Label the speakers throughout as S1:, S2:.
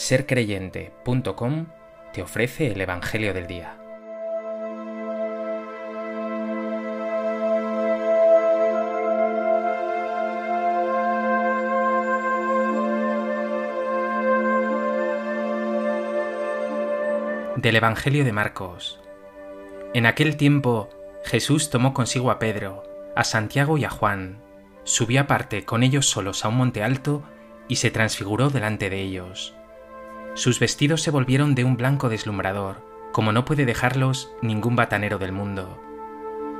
S1: sercreyente.com te ofrece el Evangelio del Día. Del Evangelio de Marcos. En aquel tiempo Jesús tomó consigo a Pedro, a Santiago y a Juan, subió aparte con ellos solos a un monte alto y se transfiguró delante de ellos sus vestidos se volvieron de un blanco deslumbrador, como no puede dejarlos ningún batanero del mundo.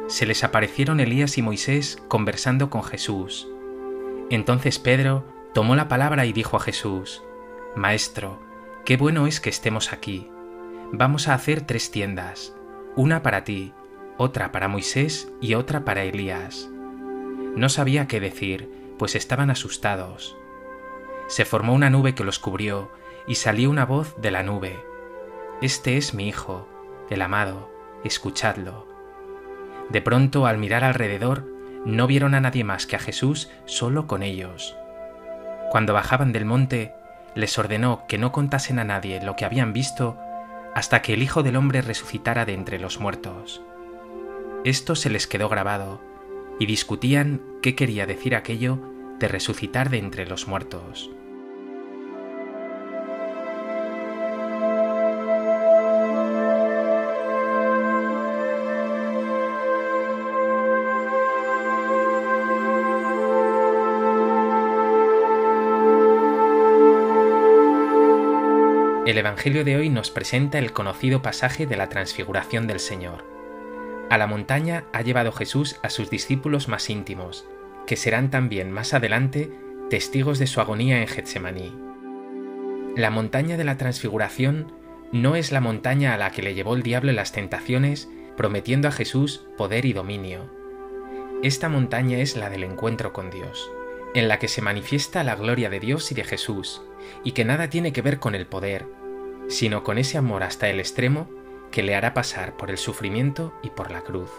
S1: Se les aparecieron Elías y Moisés conversando con Jesús. Entonces Pedro tomó la palabra y dijo a Jesús, Maestro, qué bueno es que estemos aquí. Vamos a hacer tres tiendas, una para ti, otra para Moisés y otra para Elías. No sabía qué decir, pues estaban asustados. Se formó una nube que los cubrió, y salió una voz de la nube. Este es mi Hijo, el amado, escuchadlo. De pronto, al mirar alrededor, no vieron a nadie más que a Jesús solo con ellos. Cuando bajaban del monte, les ordenó que no contasen a nadie lo que habían visto hasta que el Hijo del Hombre resucitara de entre los muertos. Esto se les quedó grabado, y discutían qué quería decir aquello de resucitar de entre los muertos. El Evangelio de hoy nos presenta el conocido pasaje de la transfiguración del Señor. A la montaña ha llevado Jesús a sus discípulos más íntimos, que serán también más adelante testigos de su agonía en Getsemaní. La montaña de la transfiguración no es la montaña a la que le llevó el diablo en las tentaciones, prometiendo a Jesús poder y dominio. Esta montaña es la del encuentro con Dios, en la que se manifiesta la gloria de Dios y de Jesús, y que nada tiene que ver con el poder, sino con ese amor hasta el extremo que le hará pasar por el sufrimiento y por la cruz.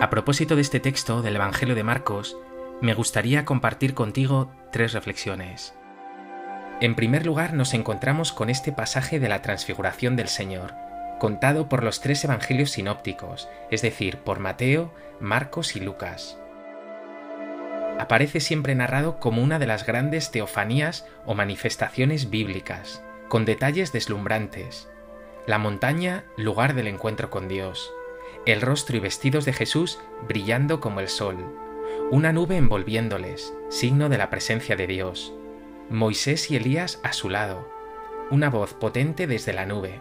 S1: A propósito de este texto del Evangelio de Marcos, me gustaría compartir contigo tres reflexiones. En primer lugar, nos encontramos con este pasaje de la transfiguración del Señor, contado por los tres evangelios sinópticos, es decir, por Mateo, Marcos y Lucas aparece siempre narrado como una de las grandes teofanías o manifestaciones bíblicas, con detalles deslumbrantes. La montaña, lugar del encuentro con Dios. El rostro y vestidos de Jesús brillando como el sol. Una nube envolviéndoles, signo de la presencia de Dios. Moisés y Elías a su lado. Una voz potente desde la nube.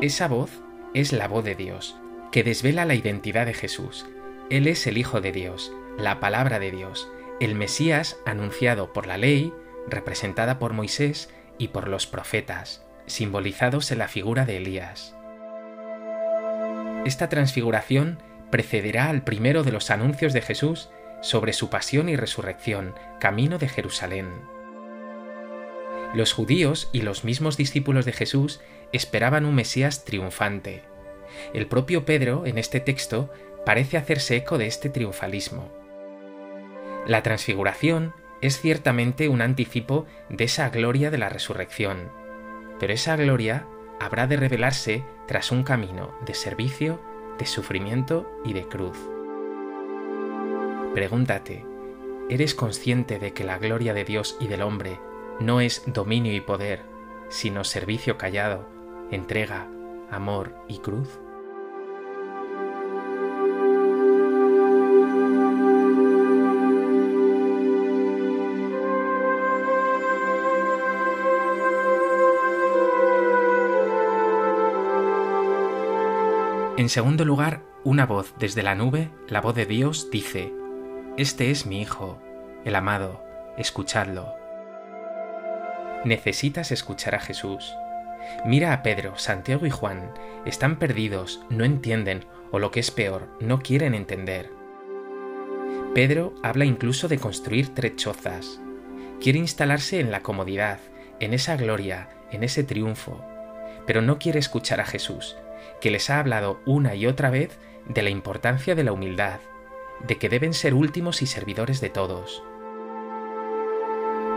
S1: Esa voz es la voz de Dios, que desvela la identidad de Jesús. Él es el Hijo de Dios, la palabra de Dios, el Mesías anunciado por la ley, representada por Moisés y por los profetas, simbolizados en la figura de Elías. Esta transfiguración precederá al primero de los anuncios de Jesús sobre su pasión y resurrección, camino de Jerusalén. Los judíos y los mismos discípulos de Jesús esperaban un Mesías triunfante. El propio Pedro, en este texto, parece hacerse eco de este triunfalismo. La transfiguración es ciertamente un anticipo de esa gloria de la resurrección, pero esa gloria habrá de revelarse tras un camino de servicio, de sufrimiento y de cruz. Pregúntate, ¿eres consciente de que la gloria de Dios y del hombre no es dominio y poder, sino servicio callado, entrega, amor y cruz? En segundo lugar, una voz desde la nube, la voz de Dios, dice, Este es mi Hijo, el amado, escuchadlo. Necesitas escuchar a Jesús. Mira a Pedro, Santiago y Juan, están perdidos, no entienden, o lo que es peor, no quieren entender. Pedro habla incluso de construir tres chozas. Quiere instalarse en la comodidad, en esa gloria, en ese triunfo, pero no quiere escuchar a Jesús, que les ha hablado una y otra vez de la importancia de la humildad, de que deben ser últimos y servidores de todos.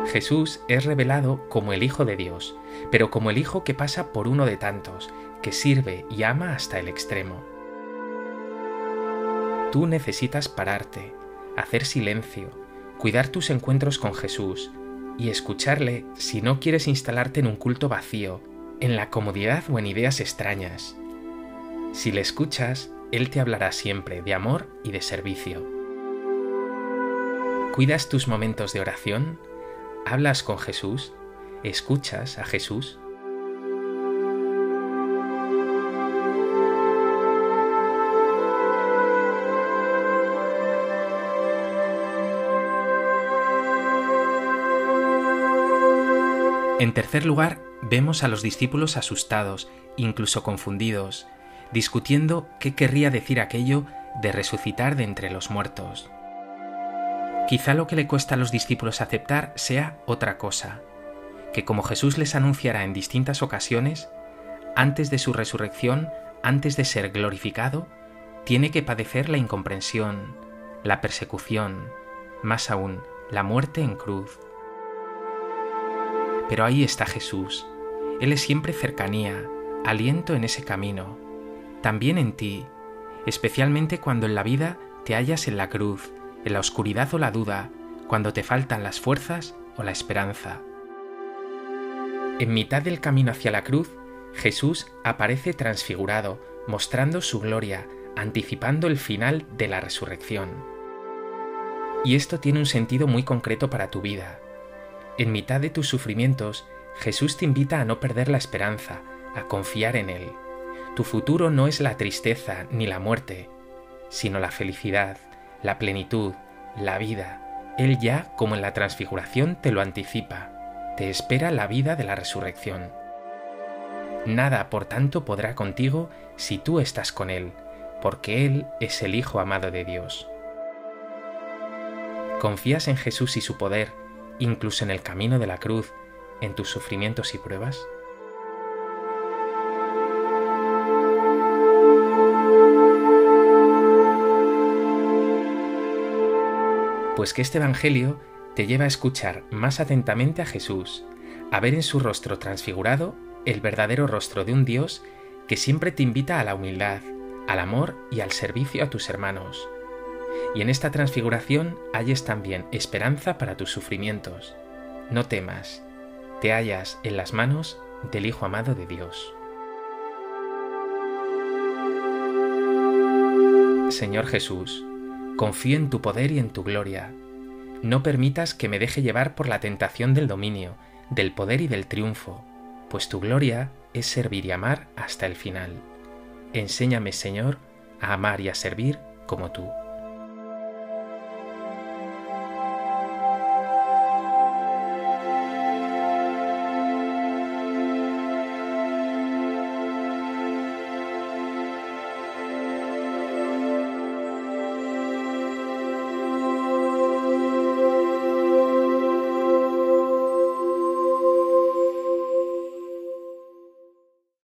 S1: Jesús es revelado como el Hijo de Dios, pero como el Hijo que pasa por uno de tantos, que sirve y ama hasta el extremo. Tú necesitas pararte, hacer silencio, cuidar tus encuentros con Jesús y escucharle si no quieres instalarte en un culto vacío, en la comodidad o en ideas extrañas. Si le escuchas, Él te hablará siempre de amor y de servicio. ¿Cuidas tus momentos de oración? ¿Hablas con Jesús? ¿Escuchas a Jesús? En tercer lugar, vemos a los discípulos asustados, incluso confundidos, discutiendo qué querría decir aquello de resucitar de entre los muertos. Quizá lo que le cuesta a los discípulos aceptar sea otra cosa, que como Jesús les anunciará en distintas ocasiones, antes de su resurrección, antes de ser glorificado, tiene que padecer la incomprensión, la persecución, más aún, la muerte en cruz. Pero ahí está Jesús. Él es siempre cercanía, aliento en ese camino, también en ti, especialmente cuando en la vida te hallas en la cruz, en la oscuridad o la duda, cuando te faltan las fuerzas o la esperanza. En mitad del camino hacia la cruz, Jesús aparece transfigurado, mostrando su gloria, anticipando el final de la resurrección. Y esto tiene un sentido muy concreto para tu vida. En mitad de tus sufrimientos, Jesús te invita a no perder la esperanza, a confiar en Él. Tu futuro no es la tristeza ni la muerte, sino la felicidad, la plenitud, la vida. Él ya, como en la transfiguración, te lo anticipa. Te espera la vida de la resurrección. Nada, por tanto, podrá contigo si tú estás con Él, porque Él es el Hijo amado de Dios. ¿Confías en Jesús y su poder incluso en el camino de la cruz, en tus sufrimientos y pruebas? Pues que este Evangelio te lleva a escuchar más atentamente a Jesús, a ver en su rostro transfigurado el verdadero rostro de un Dios que siempre te invita a la humildad, al amor y al servicio a tus hermanos y en esta transfiguración halles también esperanza para tus sufrimientos. No temas, te hallas en las manos del Hijo amado de Dios. Señor Jesús, confío en tu poder y en tu gloria. No permitas que me deje llevar por la tentación del dominio, del poder y del triunfo, pues tu gloria es servir y amar hasta el final. Enséñame, Señor, a amar y a servir como tú.